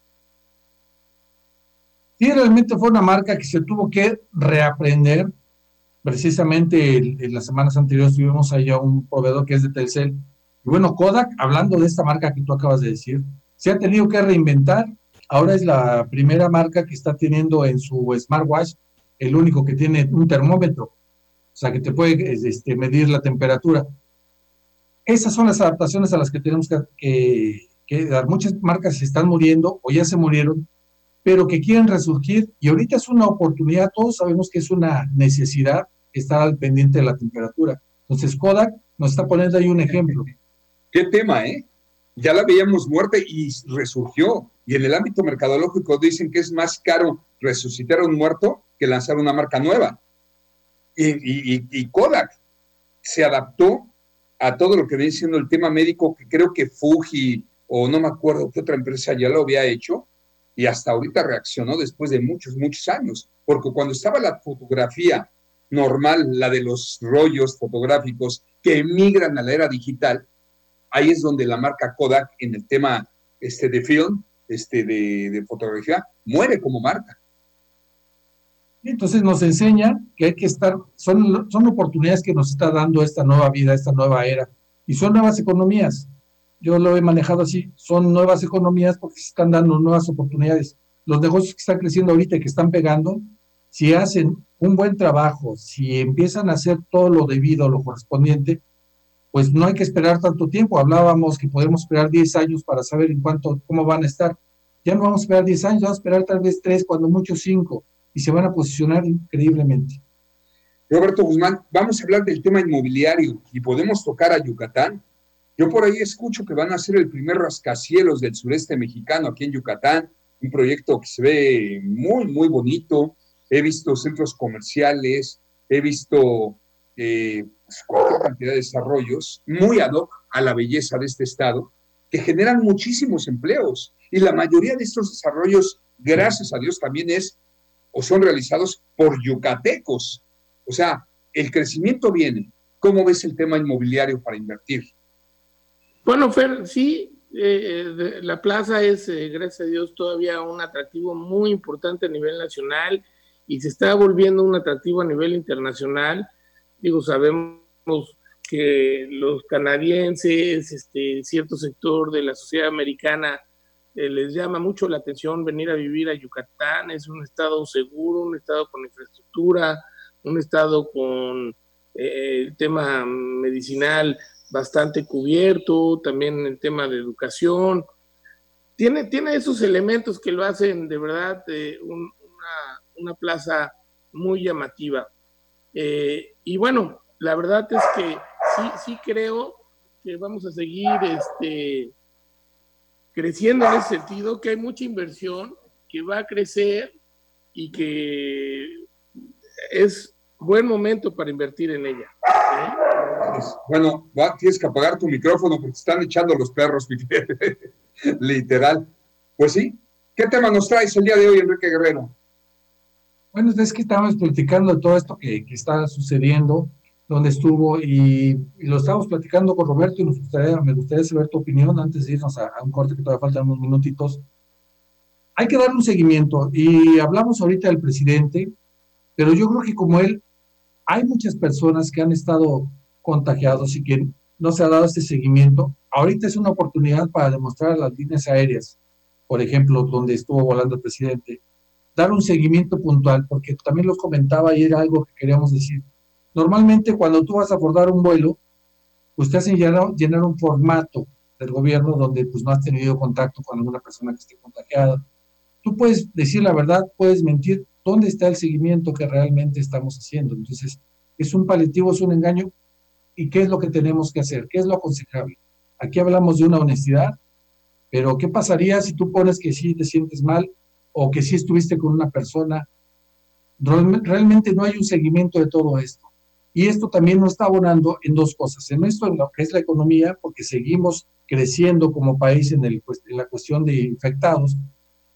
Sí, realmente fue una marca que se tuvo que reaprender. Precisamente en, las semanas anteriores tuvimos allá un proveedor que es de Telcel. Y bueno, Kodak, hablando de esta marca que tú acabas de decir, se ha tenido que reinventar Ahora es la primera marca que está teniendo en su smartwatch el único que tiene un termómetro, o sea, que te puede este, medir la temperatura. Esas son las adaptaciones a las que tenemos que, dar. Muchas marcas se están muriendo o ya se murieron, pero que quieren resurgir y ahorita es una oportunidad, todos sabemos que es una necesidad estar al pendiente de la temperatura. Entonces Kodak nos está poniendo ahí un ejemplo. ¿Qué tema, eh? Ya la veíamos muerta y resurgió. Y en el ámbito mercadológico dicen que es más caro resucitar a un muerto que lanzar una marca nueva. Y, Kodak se adaptó a todo lo que viene siendo el tema médico, que creo que Fuji o no me acuerdo qué otra empresa ya lo había hecho, y hasta ahorita reaccionó después de muchos, muchos años, porque cuando estaba la fotografía normal, la de los rollos fotográficos que emigran a la era digital, ahí es donde la marca Kodak en el tema este, de film este, de, fotografía, muere como marca. Entonces nos enseña que hay que estar, son, son oportunidades que nos está dando esta nueva vida, esta nueva era, y son nuevas economías. Yo lo he manejado así, son nuevas economías porque se están dando nuevas oportunidades. Los negocios que están creciendo ahorita y que están pegando, si hacen un buen trabajo, si empiezan a hacer todo lo debido, lo correspondiente, pues no hay que esperar tanto tiempo. Hablábamos que podemos esperar 10 años para saber en cuánto, cómo van a estar. Ya no vamos a esperar 10 años, vamos a esperar tal vez 3, cuando mucho 5, y se van a posicionar increíblemente. Roberto Guzmán, vamos a hablar del tema inmobiliario y podemos tocar a Yucatán. Yo por ahí escucho que van a ser el primer rascacielos del sureste mexicano aquí en Yucatán, un proyecto que se ve muy, muy bonito. He visto centros comerciales, he visto eh, pues, cualquier cantidad de desarrollos muy ad hoc a la belleza de este estado, que generan muchísimos empleos. Y la mayoría de estos desarrollos, gracias a Dios, también es o son realizados por yucatecos. O sea, el crecimiento viene. ¿Cómo ves el tema inmobiliario para invertir? Bueno, Fer, sí, eh, la plaza es, eh, gracias a Dios, todavía un atractivo muy importante a nivel nacional y se está volviendo un atractivo a nivel internacional. Digo, sabemos que los canadienses, este, cierto sector de la sociedad americana, eh, les llama mucho la atención venir a vivir a Yucatán. Es un estado seguro, un estado con infraestructura, un estado con el tema medicinal bastante cubierto, también el tema de educación. Tiene, tiene esos elementos que lo hacen de verdad eh, una, plaza muy llamativa. Eh, y bueno, la verdad es que sí, sí creo que vamos a seguir este, creciendo en ese sentido, que hay mucha inversión, que va a crecer y que es buen momento para invertir en ella. Bueno, tienes que apagar tu micrófono porque te están echando los perros, literal. Pues sí, ¿qué tema nos traes el día de hoy, Enrique Guerrero? Bueno, es que estábamos platicando de todo esto que, está sucediendo, donde estuvo, y, lo estábamos platicando con Roberto y nos gustaría, me gustaría saber tu opinión antes de irnos a, a un corte que todavía faltan unos minutitos. Hay que darle un seguimiento, y hablamos ahorita del presidente, pero yo creo que como él, hay muchas personas que han estado contagiados y que no se ha dado este seguimiento. Ahorita es una oportunidad para demostrar a las líneas aéreas, por ejemplo, donde estuvo volando el presidente, dar un seguimiento puntual, porque también lo comentaba y era algo que queríamos decir. Normalmente cuando tú vas a abordar un vuelo, pues te hacen llenar, llenar un formato del gobierno donde pues no has tenido contacto con alguna persona que esté contagiada. Tú puedes decir la verdad, puedes mentir, ¿dónde está el seguimiento que realmente estamos haciendo? Entonces, es un paletivo, es un engaño, ¿Y qué es lo que tenemos que hacer? ¿Qué es lo aconsejable? Aquí hablamos de una honestidad, pero ¿qué pasaría si tú pones que sí te sientes mal o que sí estuviste con una persona? Realmente no hay un seguimiento de todo esto. Y esto también nos está abonando en dos cosas. En esto, lo que es la economía, porque seguimos creciendo como país en, el, en la cuestión de infectados.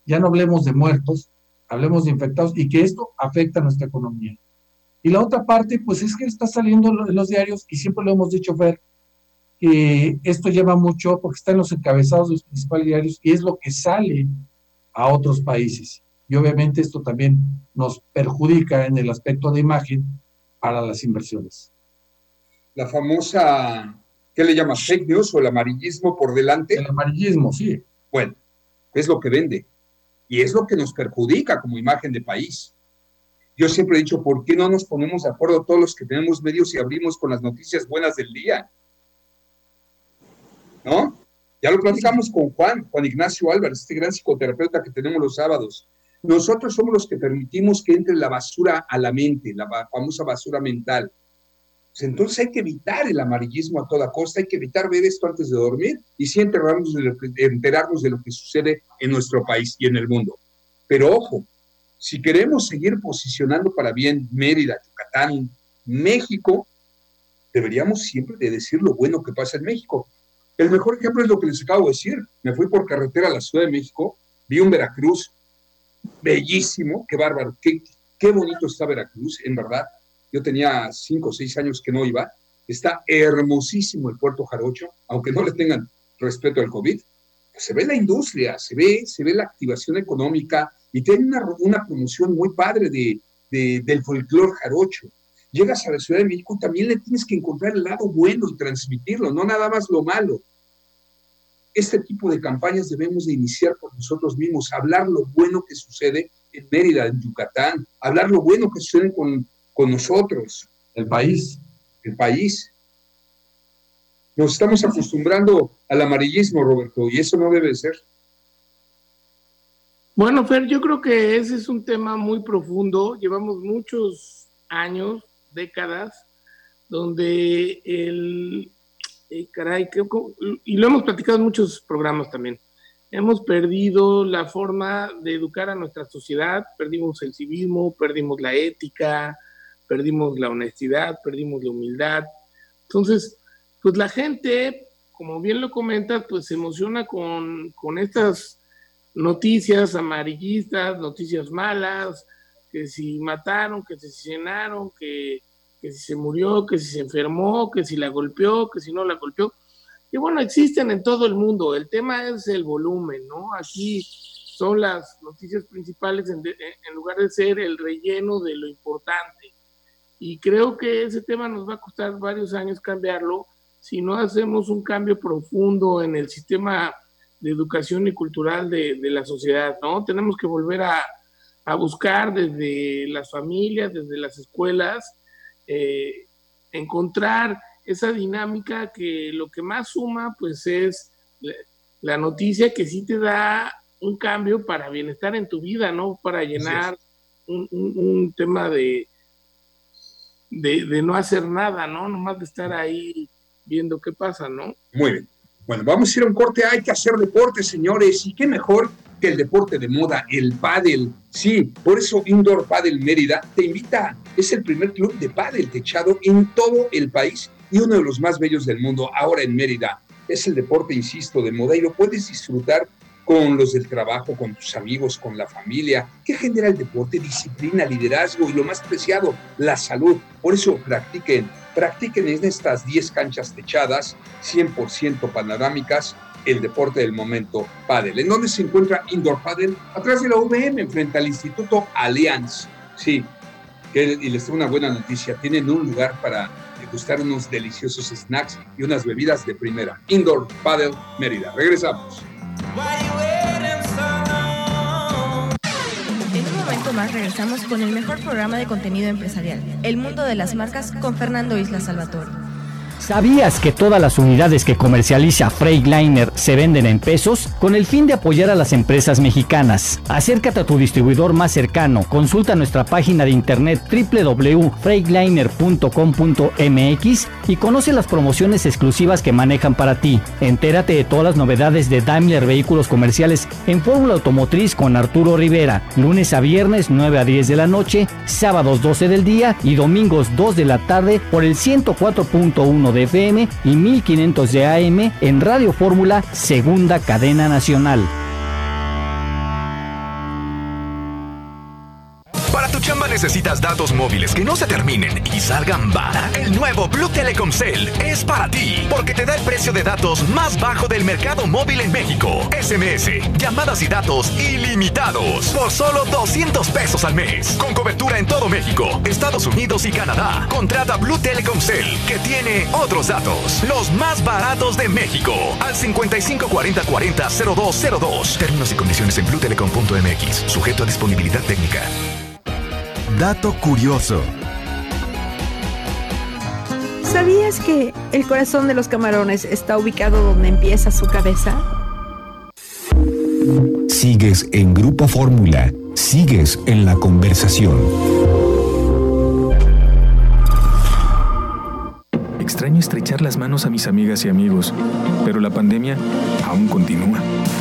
Ya no hablemos de muertos, hablemos de infectados y que esto afecta a nuestra economía. Y la otra parte, pues es que está saliendo en los diarios, y siempre lo hemos dicho, Fer, que esto lleva mucho porque está en los encabezados de los principales diarios y es lo que sale a otros países. Y obviamente esto también nos perjudica en el aspecto de imagen para las inversiones. La famosa, ¿qué le llamas? Fake news o el amarillismo por delante. El amarillismo, sí. Bueno, es lo que vende y es lo que nos perjudica como imagen de país. Yo siempre he dicho, ¿por qué no nos ponemos de acuerdo todos los que tenemos medios y abrimos con las noticias buenas del día? ¿No? Ya lo platicamos con Juan, Juan Ignacio Álvarez, este gran psicoterapeuta que tenemos los sábados. Nosotros somos los que permitimos que entre la basura a la mente, la famosa basura mental. Pues entonces hay que evitar el amarillismo a toda costa, hay que evitar ver esto antes de dormir y sí enterarnos de lo que sucede en nuestro país y en el mundo. Pero ojo, si queremos seguir posicionando para bien Mérida, Yucatán, México, deberíamos siempre de decir lo bueno que pasa en México. El mejor ejemplo es lo que les acabo de decir. Me fui por carretera a la Ciudad de México, vi un Veracruz bellísimo, qué bárbaro, qué, qué bonito está Veracruz, en verdad. Yo tenía cinco o seis años que no iba. Está hermosísimo el puerto Jarocho, aunque no le tengan respeto al COVID. Se ve la industria, se ve, se ve la activación económica, y tiene una, una promoción muy padre de, del folclore jarocho. Llegas a la Ciudad de México, también le tienes que encontrar el lado bueno y transmitirlo, no nada más lo malo. Este tipo de campañas debemos de iniciar por nosotros mismos, hablar lo bueno que sucede en Mérida, en Yucatán, hablar lo bueno que sucede con, con nosotros. El país. El país. Nos estamos acostumbrando al amarillismo, Roberto, y eso no debe ser. Bueno, Fer, yo creo que ese es un tema muy profundo. Llevamos muchos años, décadas, donde el, eh, caray, y lo hemos platicado en muchos programas también, hemos perdido la forma de educar a nuestra sociedad, perdimos el civismo, perdimos la ética, perdimos la honestidad, perdimos la humildad. Entonces, pues la gente, como bien lo comentas, pues se emociona con, con estas noticias amarillistas, noticias malas, que si mataron, que se llenaron, que, que si se murió, que si se enfermó, que si la golpeó, que si no la golpeó. Y bueno, existen en todo el mundo. El tema es el volumen, ¿no? Aquí son las noticias principales en, en lugar de ser el relleno de lo importante. Y creo que ese tema nos va a costar varios años cambiarlo si no hacemos un cambio profundo en el sistema de educación y cultural de, de la sociedad, ¿no? Tenemos que volver a, a, buscar desde las familias, desde las escuelas, eh, encontrar esa dinámica que lo que más suma, pues es la noticia que sí te da un cambio para bienestar en tu vida, ¿no? Para llenar un, un, un, tema de, de, de, no hacer nada, ¿no? Nomás de estar ahí viendo qué pasa, ¿no? Muy bien. Bueno, vamos a ir a un corte. Hay que hacer deporte, señores. Y qué mejor el deporte de moda, el pádel. Sí, por eso Indoor Paddle Mérida te invita. Es el primer club de pádel techado en todo el país y uno de los más bellos del mundo ahora en Mérida. Es el deporte, insisto, de moda y lo puedes disfrutar con los del trabajo, con tus amigos, con la familia. ¿Qué genera el deporte? Disciplina, liderazgo y lo más preciado, la salud. Por eso practiquen, practiquen en estas 10 canchas techadas, 100% panorámicas, el deporte del momento, Padel. ¿En dónde se encuentra Indoor Padel? Atrás de la UVM, frente al Instituto Allianz. Sí, y les tengo una buena noticia. Tienen un lugar para degustar unos deliciosos snacks y unas bebidas de primera. Indoor Padel Mérida. Regresamos. En un momento más regresamos con el mejor programa de contenido empresarial, El Mundo de las Marcas con Fernando Isla Salvatore. ¿Sabías que todas las unidades que comercializa Freightliner se venden en pesos? Con el fin de apoyar a las empresas mexicanas. Acércate a tu distribuidor más cercano, consulta nuestra página de internet www.freightliner.com.mx y conoce las promociones exclusivas que manejan para ti. Entérate de todas las novedades de Daimler Vehículos Comerciales en Fórmula Automotriz con Arturo Rivera, lunes a viernes 9 a 10 de la noche, sábados 12 del día y domingos 2 de la tarde por el 104.1 de FM y 1500 de AM en Radio Fórmula, segunda cadena nacional. Necesitas datos móviles que no se terminen y salgan vara. El nuevo Blue Telecom Cell es para ti, porque te da el precio de datos más bajo del mercado móvil en México. SMS, llamadas y datos ilimitados por solo 200 pesos al mes. Con cobertura en todo México, Estados Unidos y Canadá. Contrata Blue Telecom Cell, que tiene otros datos, los más baratos de México. Al 55 40 40 0202. Términos y condiciones en bluetelecom.mx. Sujeto a disponibilidad técnica. Dato curioso. ¿Sabías que el corazón de los camarones está ubicado donde empieza su cabeza? Sigues en Grupo Fórmula. Sigues en la conversación. Extraño estrechar las manos a mis amigas y amigos, pero la pandemia aún continúa.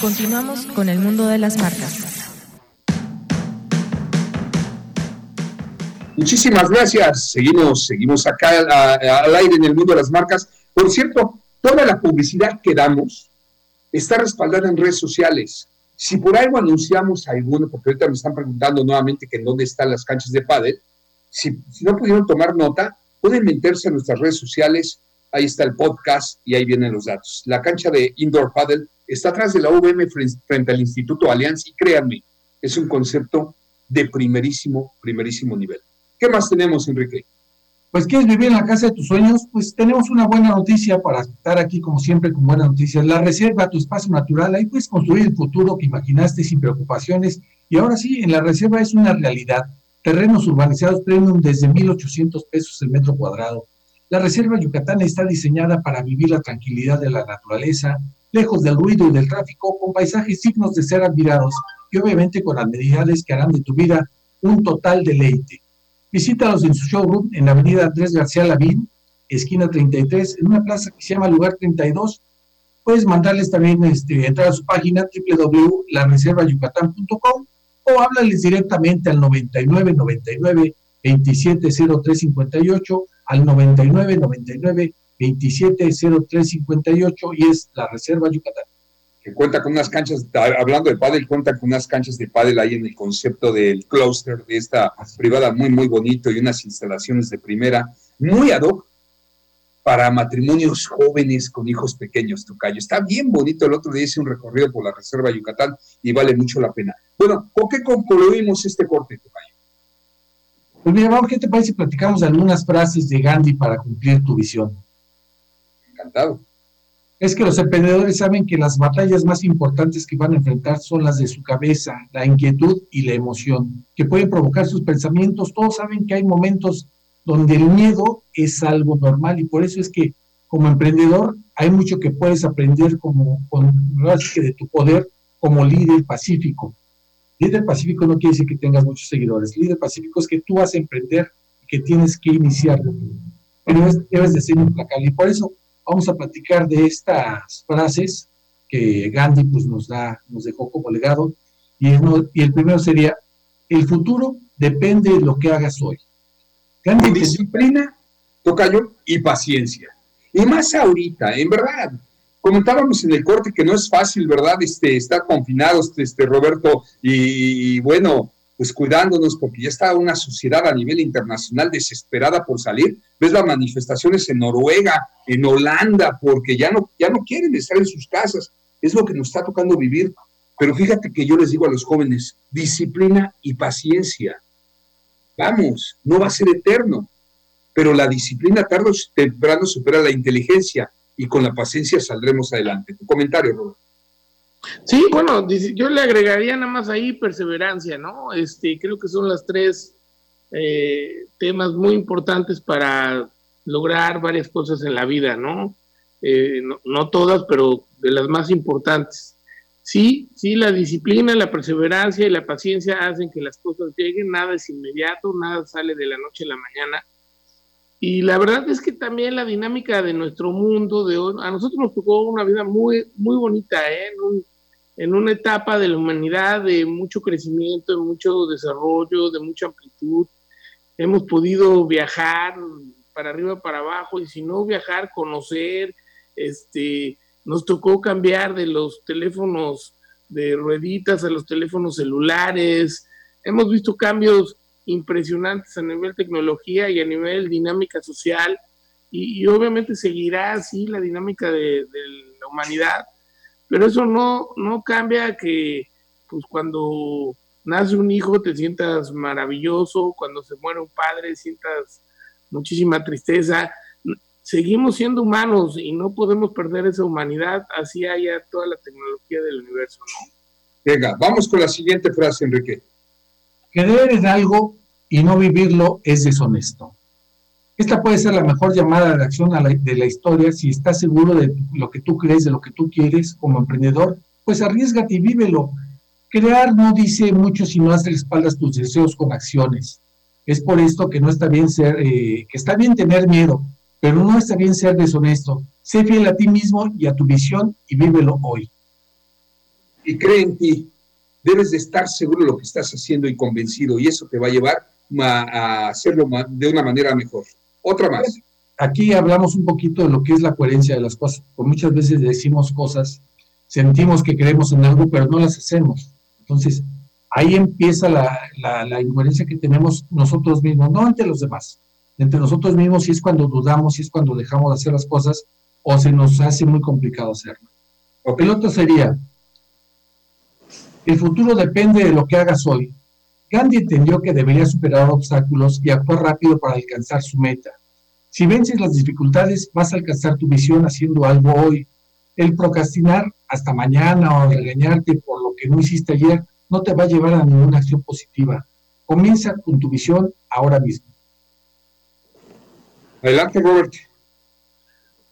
Continuamos con el mundo de las marcas. Muchísimas gracias. Seguimos, seguimos acá a, a, al aire en el mundo de las marcas. Por cierto, toda la publicidad que damos está respaldada en redes sociales. Si por algo anunciamos alguno, porque ahorita me están preguntando nuevamente que en dónde están las canchas de pádel, si, si no pudieron tomar nota, pueden meterse a nuestras redes sociales, ahí está el podcast y ahí vienen los datos. La cancha de Indoor Paddle está atrás de la UVM frente al Instituto Allianz y créanme, es un concepto de primerísimo, primerísimo nivel. ¿Qué más tenemos, Enrique? pues quieres vivir en la casa de tus sueños, pues tenemos una buena noticia para estar aquí como siempre con buenas noticias. La reserva, tu espacio natural, ahí puedes construir el futuro que imaginaste sin preocupaciones y ahora sí, en la reserva es una realidad. Terrenos urbanizados premium desde 1.800 pesos el metro cuadrado. La reserva Yucatán está diseñada para vivir la tranquilidad de la naturaleza, lejos del ruido y del tráfico, con paisajes dignos de ser admirados y obviamente con amenidades que harán de tu vida un total deleite. Visítalos en su showroom en la avenida Andrés García Lavín, esquina 33, en una plaza que se llama Lugar 32. Puedes mandarles también este, entrar a su página www.lareservayucatán.com o háblales directamente al 99 99 27 03 58 al 99 99 27 03 58 y es la Reserva Yucatán que cuenta con unas canchas, hablando de pádel, cuenta con unas canchas de pádel ahí en el concepto del clúster de esta privada muy, muy bonito y unas instalaciones de primera, muy ad hoc para matrimonios jóvenes con hijos pequeños, Tocayo. Está bien bonito, el otro día hice un recorrido por la Reserva Yucatán y vale mucho la pena. Bueno, ¿con qué concluimos este corte, Tocayo? Pues mira, vamos, ¿qué te parece si platicamos algunas frases de Gandhi para cumplir tu visión? Encantado es que los emprendedores saben que las batallas más importantes que van a enfrentar son las de su cabeza, la inquietud y la emoción, que pueden provocar sus pensamientos. Todos saben que hay momentos donde el miedo es algo normal y por eso es que como emprendedor hay mucho que puedes aprender como con, que de tu poder como líder pacífico. Líder pacífico no quiere decir que tengas muchos seguidores. Líder pacífico es que tú vas a emprender y que tienes que iniciarlo. Pero debes de ser implacable. Y por eso vamos a platicar de estas frases que Gandhi pues, nos, da, nos dejó como legado. Y, y el primero sería, el futuro depende de lo que hagas hoy. Gandhi disciplina, tocayo y paciencia. Y más ahorita, en verdad, comentábamos en el corte que no es fácil, ¿verdad? Este, estar confinados, este, Roberto, y, bueno, pues cuidándonos, porque ya está una sociedad a nivel internacional desesperada por salir. Ves las manifestaciones en Noruega, en Holanda, porque ya no, ya no quieren estar en sus casas. Es lo que nos está tocando vivir. Pero fíjate que yo les digo a los jóvenes, disciplina y paciencia. Vamos, no va a ser eterno, pero la disciplina tarde o temprano supera la inteligencia y con la paciencia saldremos adelante. Tu comentario, Roberto. Sí, bueno, yo le agregaría nada más ahí perseverancia, ¿no? Este, creo que son las tres eh, temas muy importantes para lograr varias cosas en la vida, ¿no? Eh, no, no, todas, pero de las más importantes. Sí, sí, la disciplina, la perseverancia y la paciencia hacen que las cosas lleguen, nada es inmediato, nada sale de la noche a la mañana. Y la verdad es que también la dinámica de nuestro mundo de hoy, a nosotros nos tocó una vida muy, muy bonita, ¿eh? en, un, en una etapa de la humanidad de mucho crecimiento, de mucho desarrollo, de mucha amplitud. Hemos podido viajar para arriba, para abajo, y si no viajar, conocer, este, nos tocó cambiar de los teléfonos de rueditas a los teléfonos celulares. Hemos visto cambios impresionantes a nivel tecnología y a nivel dinámica social, y, obviamente seguirá así la dinámica de, de la humanidad pero eso no, no cambia que pues cuando nace un hijo te sientas maravilloso, cuando se muere un padre sientas muchísima tristeza. Seguimos siendo humanos y no podemos perder esa humanidad, así haya toda la tecnología del universo, ¿no? Venga, vamos con la siguiente frase, Enrique. Creer en algo y no vivirlo es deshonesto. Esta puede ser la mejor llamada de acción de la historia si estás seguro de lo que tú crees, de lo que tú quieres como emprendedor, pues arriesgate y vívelo. Crear no dice mucho si no haces espaldas tus deseos con acciones. Es por esto que no está bien ser, eh, que está bien tener miedo, pero no está bien ser deshonesto. Sé fiel a ti mismo y a tu visión y vívelo hoy. Y cree en ti. Debes de estar seguro de lo que estás haciendo y convencido, y eso te va a llevar a hacerlo de una manera mejor. Otra más. Aquí hablamos un poquito de lo que es la coherencia de las cosas, porque muchas veces decimos cosas, sentimos que creemos en algo, pero no las hacemos. Entonces, ahí empieza la, la, incoherencia que tenemos nosotros mismos, no ante los demás, entre nosotros mismos, si es cuando dudamos, si es cuando dejamos de hacer las cosas, o se nos hace muy complicado hacerlo. El otro sería, el futuro depende de lo que hagas hoy. Gandhi entendió que debería superar obstáculos y actuar rápido para alcanzar su meta. Si vences las dificultades, vas a alcanzar tu visión haciendo algo hoy. El procrastinar hasta mañana o regañarte por lo que no hiciste ayer no te va a llevar a ninguna acción positiva. Comienza con tu visión ahora mismo. Adelante, Robert.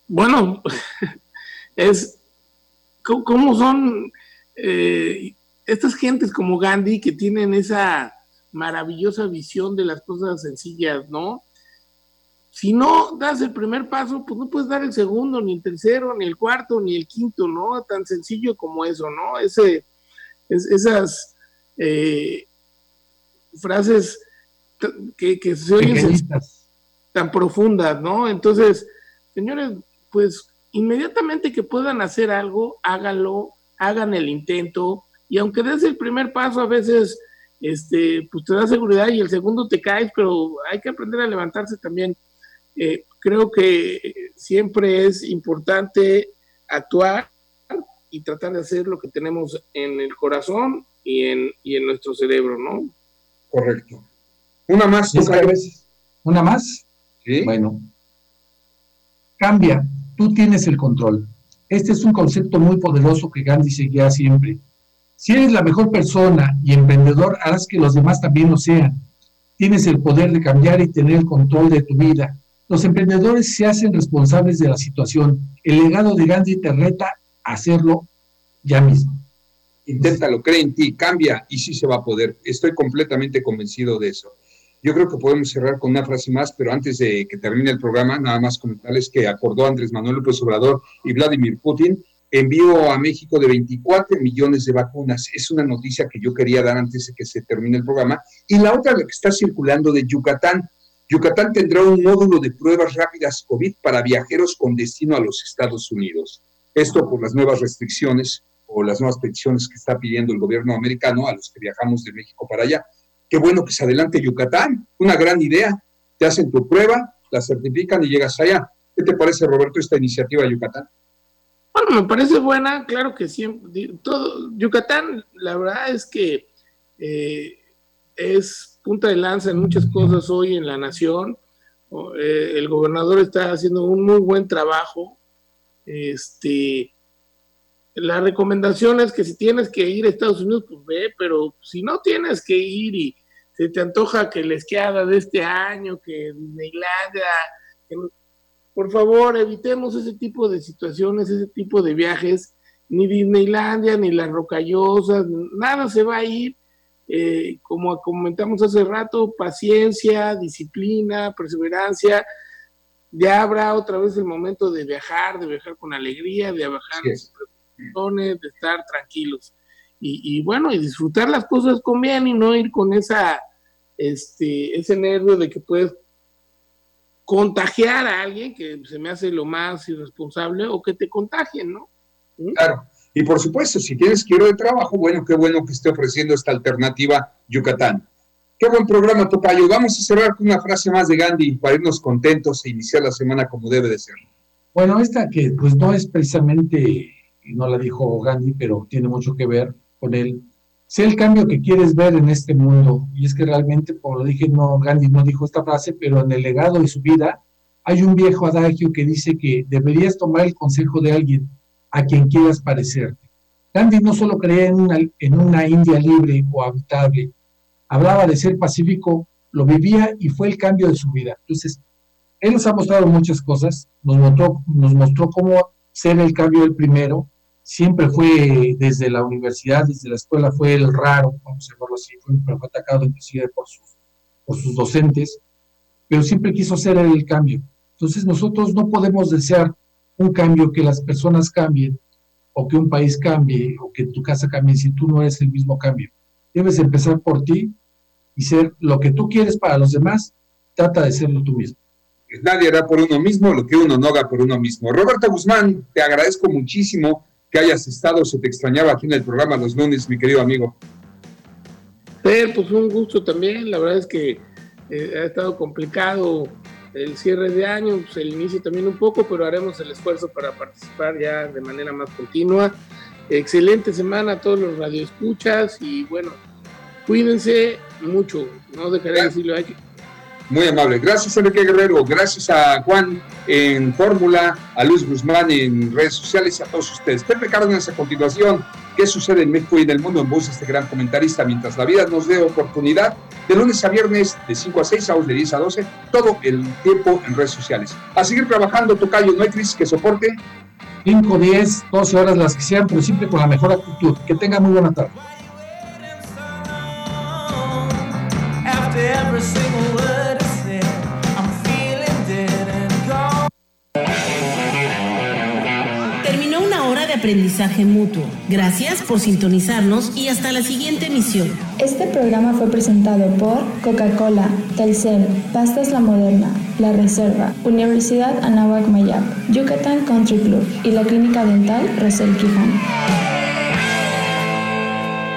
Bueno, es cómo son eh, estas gentes como Gandhi que tienen esa maravillosa visión de las cosas sencillas, ¿no? Si no das el primer paso, pues no puedes dar el segundo, ni el tercero, ni el cuarto, ni el quinto, ¿no? Tan sencillo como eso, ¿no? Ese, esas eh, frases que, que se oyen tan profundas, ¿no? Entonces, señores, pues inmediatamente que puedan hacer algo, háganlo, hagan el intento, y aunque des el primer paso, a veces este, pues te da seguridad y el segundo te caes, pero hay que aprender a levantarse también. Eh, creo que siempre es importante actuar y tratar de hacer lo que tenemos en el corazón y en, y en nuestro cerebro, ¿no? Correcto. Una más. ¿Una más? Sí. Bueno. Cambia. Tú tienes el control. Este es un concepto muy poderoso que Gandhi seguía siempre. Si eres la mejor persona y emprendedor, harás que los demás también lo sean. Tienes el poder de cambiar y tener el control de tu vida. Los emprendedores se hacen responsables de la situación. El legado de Gandhi te reta a hacerlo ya mismo. Inténtalo, cree en ti, cambia y sí se va a poder. Estoy completamente convencido de eso. Yo creo que podemos cerrar con una frase más, pero antes de que termine el programa, nada más comentarles que acordó Andrés Manuel López Obrador y Vladimir Putin envío a México de 24 millones de vacunas. Es una noticia que yo quería dar antes de que se termine el programa. Y la otra, la que está circulando de Yucatán. Yucatán tendrá un módulo de pruebas rápidas COVID para viajeros con destino a los Estados Unidos. Esto por las nuevas restricciones o las nuevas peticiones que está pidiendo el gobierno americano a los que viajamos de México para allá. Qué bueno que se adelante Yucatán, una gran idea. Te hacen tu prueba, la certifican y llegas allá. ¿Qué te parece, Roberto, esta iniciativa de Yucatán? Bueno, me parece buena, claro que siempre. Todo, Yucatán, la verdad es que eh, es punta de lanza en muchas cosas hoy en la nación. Eh, el gobernador está haciendo un muy buen trabajo. Este, la recomendación es que si tienes que ir a Estados Unidos, pues ve, pero si no tienes que ir y se te antoja que la esquiada de este año, que Disneylandia, por favor, evitemos ese tipo de situaciones, ese tipo de viajes. Ni Disneylandia, ni las rocallosas, nada se va a ir eh, como comentamos hace rato, paciencia, disciplina, perseverancia. Ya habrá otra vez el momento de viajar, de viajar con alegría, de bajar sin preocupaciones, de estar tranquilos. Y, bueno, y disfrutar las cosas con bien y no ir con esa, este, ese nervio de que puedes contagiar a alguien, que se me hace lo más irresponsable, o que te contagien, ¿no? ¿Mm? Claro. Y por supuesto, si tienes quiero de trabajo, bueno, qué bueno que esté ofreciendo esta alternativa Yucatán. Qué buen programa, Topayo. Vamos a cerrar con una frase más de Gandhi para irnos contentos e iniciar la semana como debe de ser. Bueno, esta que pues no es precisamente, no la dijo Gandhi, pero tiene mucho que ver con él. Sé el cambio que quieres ver en este mundo. Y es que realmente, como lo dije, no, Gandhi no dijo esta frase, pero en el legado de su vida hay un viejo adagio que dice que deberías tomar el consejo de alguien a quien quieras parecerte. Gandhi no solo creía en una, en una India libre o habitable, hablaba de ser pacífico, lo vivía y fue el cambio de su vida. Entonces, él nos ha mostrado muchas cosas, nos mostró, nos mostró cómo ser el cambio del primero, siempre fue desde la universidad, desde la escuela, fue el raro, vamos a llamarlo así, fue, atacado inclusive por sus, por sus docentes, pero siempre quiso ser el cambio. Entonces nosotros no podemos desear un cambio, que las personas cambien, o que un país cambie, o que tu casa cambie, si tú no eres el mismo cambio. Debes empezar por ti y ser lo que tú quieres para los demás, trata de serlo tú mismo. Nadie hará por uno mismo lo que uno no haga por uno mismo. Roberto Guzmán, te agradezco muchísimo que hayas estado, se te extrañaba aquí en el programa los lunes, mi querido amigo. pues un gusto también, la verdad es que eh, ha estado complicado el cierre de año, pues el inicio también un poco, pero haremos el esfuerzo para participar ya de manera más continua. Excelente semana a todos los radioescuchas y bueno, Cuídense mucho, no dejaré de decirlo. Hay muy amable. Gracias, Enrique Guerrero. Gracias a Juan en Fórmula, a Luis Guzmán en redes sociales y a todos ustedes. Pepe Cárdenas, a continuación, ¿qué sucede en México y en el mundo en voz de este gran comentarista? Mientras la vida nos dé oportunidad, de lunes a viernes, de 5 a 6, sábados de 10 a 12, todo el tiempo en redes sociales. A seguir trabajando, Tocayo, no hay crisis que soporte. 5, 10, 12 horas las que sean, pero siempre con la mejor actitud. Que tenga muy buena tarde. Aprendizaje mutuo. Gracias por sintonizarnos y hasta la siguiente emisión. Este programa fue presentado por Coca-Cola, Telcel, Pastas La Moderna, La Reserva, Universidad Anáhuac Mayap, Yucatán Country Club y la Clínica Dental Rosel Quijano.